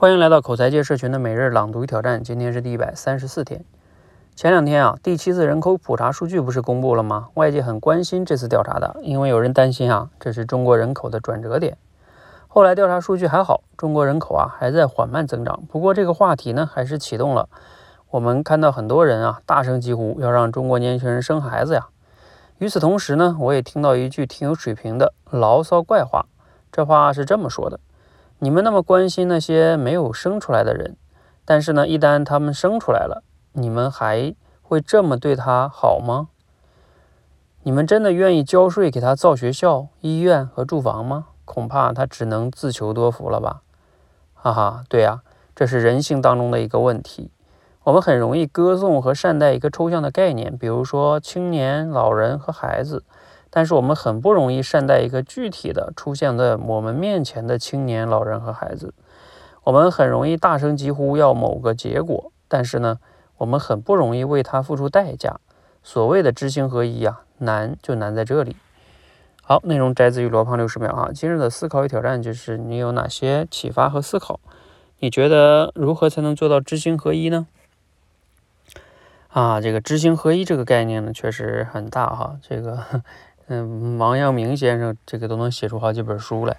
欢迎来到口才界社群的每日朗读与挑战，今天是第一百三十四天。前两天啊，第七次人口普查数据不是公布了吗？外界很关心这次调查的，因为有人担心啊，这是中国人口的转折点。后来调查数据还好，中国人口啊还在缓慢增长。不过这个话题呢，还是启动了。我们看到很多人啊，大声疾呼要让中国年轻人生孩子呀。与此同时呢，我也听到一句挺有水平的牢骚怪话，这话是这么说的。你们那么关心那些没有生出来的人，但是呢，一旦他们生出来了，你们还会这么对他好吗？你们真的愿意交税给他造学校、医院和住房吗？恐怕他只能自求多福了吧。哈哈，对呀，这是人性当中的一个问题。我们很容易歌颂和善待一个抽象的概念，比如说青年、老人和孩子。但是我们很不容易善待一个具体的出现在我们面前的青年、老人和孩子。我们很容易大声疾呼要某个结果，但是呢，我们很不容易为他付出代价。所谓的知行合一啊，难就难在这里。好，内容摘自于罗胖六十秒啊。今日的思考与挑战就是你有哪些启发和思考？你觉得如何才能做到知行合一呢？啊，这个知行合一这个概念呢，确实很大哈。这个。嗯，王阳明先生这个都能写出好几本书来，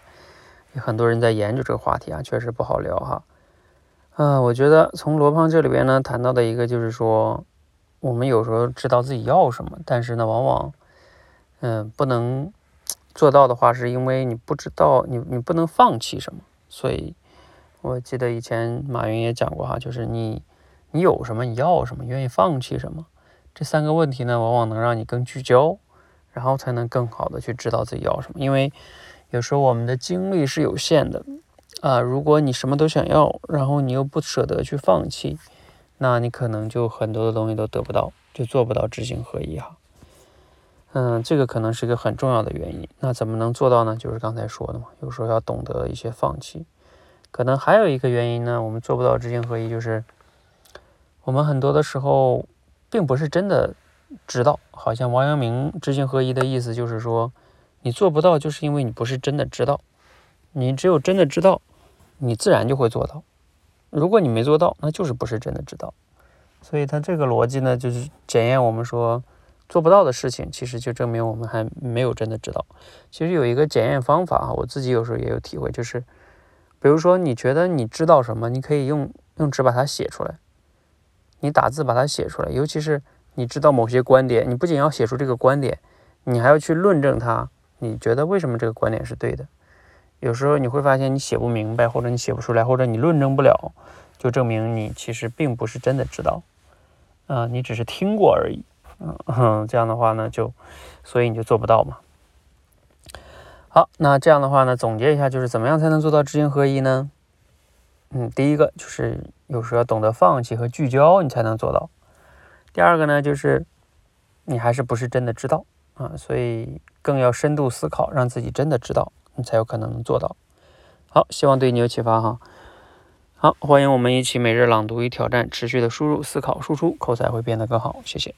有很多人在研究这个话题啊，确实不好聊哈。嗯，我觉得从罗胖这里边呢谈到的一个就是说，我们有时候知道自己要什么，但是呢，往往嗯不能做到的话，是因为你不知道你你不能放弃什么。所以我记得以前马云也讲过哈，就是你你有什么，你要什么，愿意放弃什么，这三个问题呢，往往能让你更聚焦。然后才能更好的去知道自己要什么，因为有时候我们的精力是有限的啊。如果你什么都想要，然后你又不舍得去放弃，那你可能就很多的东西都得不到，就做不到知行合一哈。嗯，这个可能是一个很重要的原因。那怎么能做到呢？就是刚才说的嘛，有时候要懂得一些放弃。可能还有一个原因呢，我们做不到知行合一，就是我们很多的时候并不是真的。知道，好像王阳明知行合一的意思就是说，你做不到，就是因为你不是真的知道。你只有真的知道，你自然就会做到。如果你没做到，那就是不是真的知道。所以他这个逻辑呢，就是检验我们说做不到的事情，其实就证明我们还没有真的知道。其实有一个检验方法啊，我自己有时候也有体会，就是比如说你觉得你知道什么，你可以用用纸把它写出来，你打字把它写出来，尤其是。你知道某些观点，你不仅要写出这个观点，你还要去论证它。你觉得为什么这个观点是对的？有时候你会发现你写不明白，或者你写不出来，或者你论证不了，就证明你其实并不是真的知道，啊，你只是听过而已。嗯，这样的话呢，就所以你就做不到嘛。好，那这样的话呢，总结一下，就是怎么样才能做到知行合一呢？嗯，第一个就是有时候要懂得放弃和聚焦，你才能做到。第二个呢，就是你还是不是真的知道啊，所以更要深度思考，让自己真的知道，你才有可能做到。好，希望对你有启发哈。好，欢迎我们一起每日朗读与挑战，持续的输入、思考、输出，口才会变得更好。谢谢。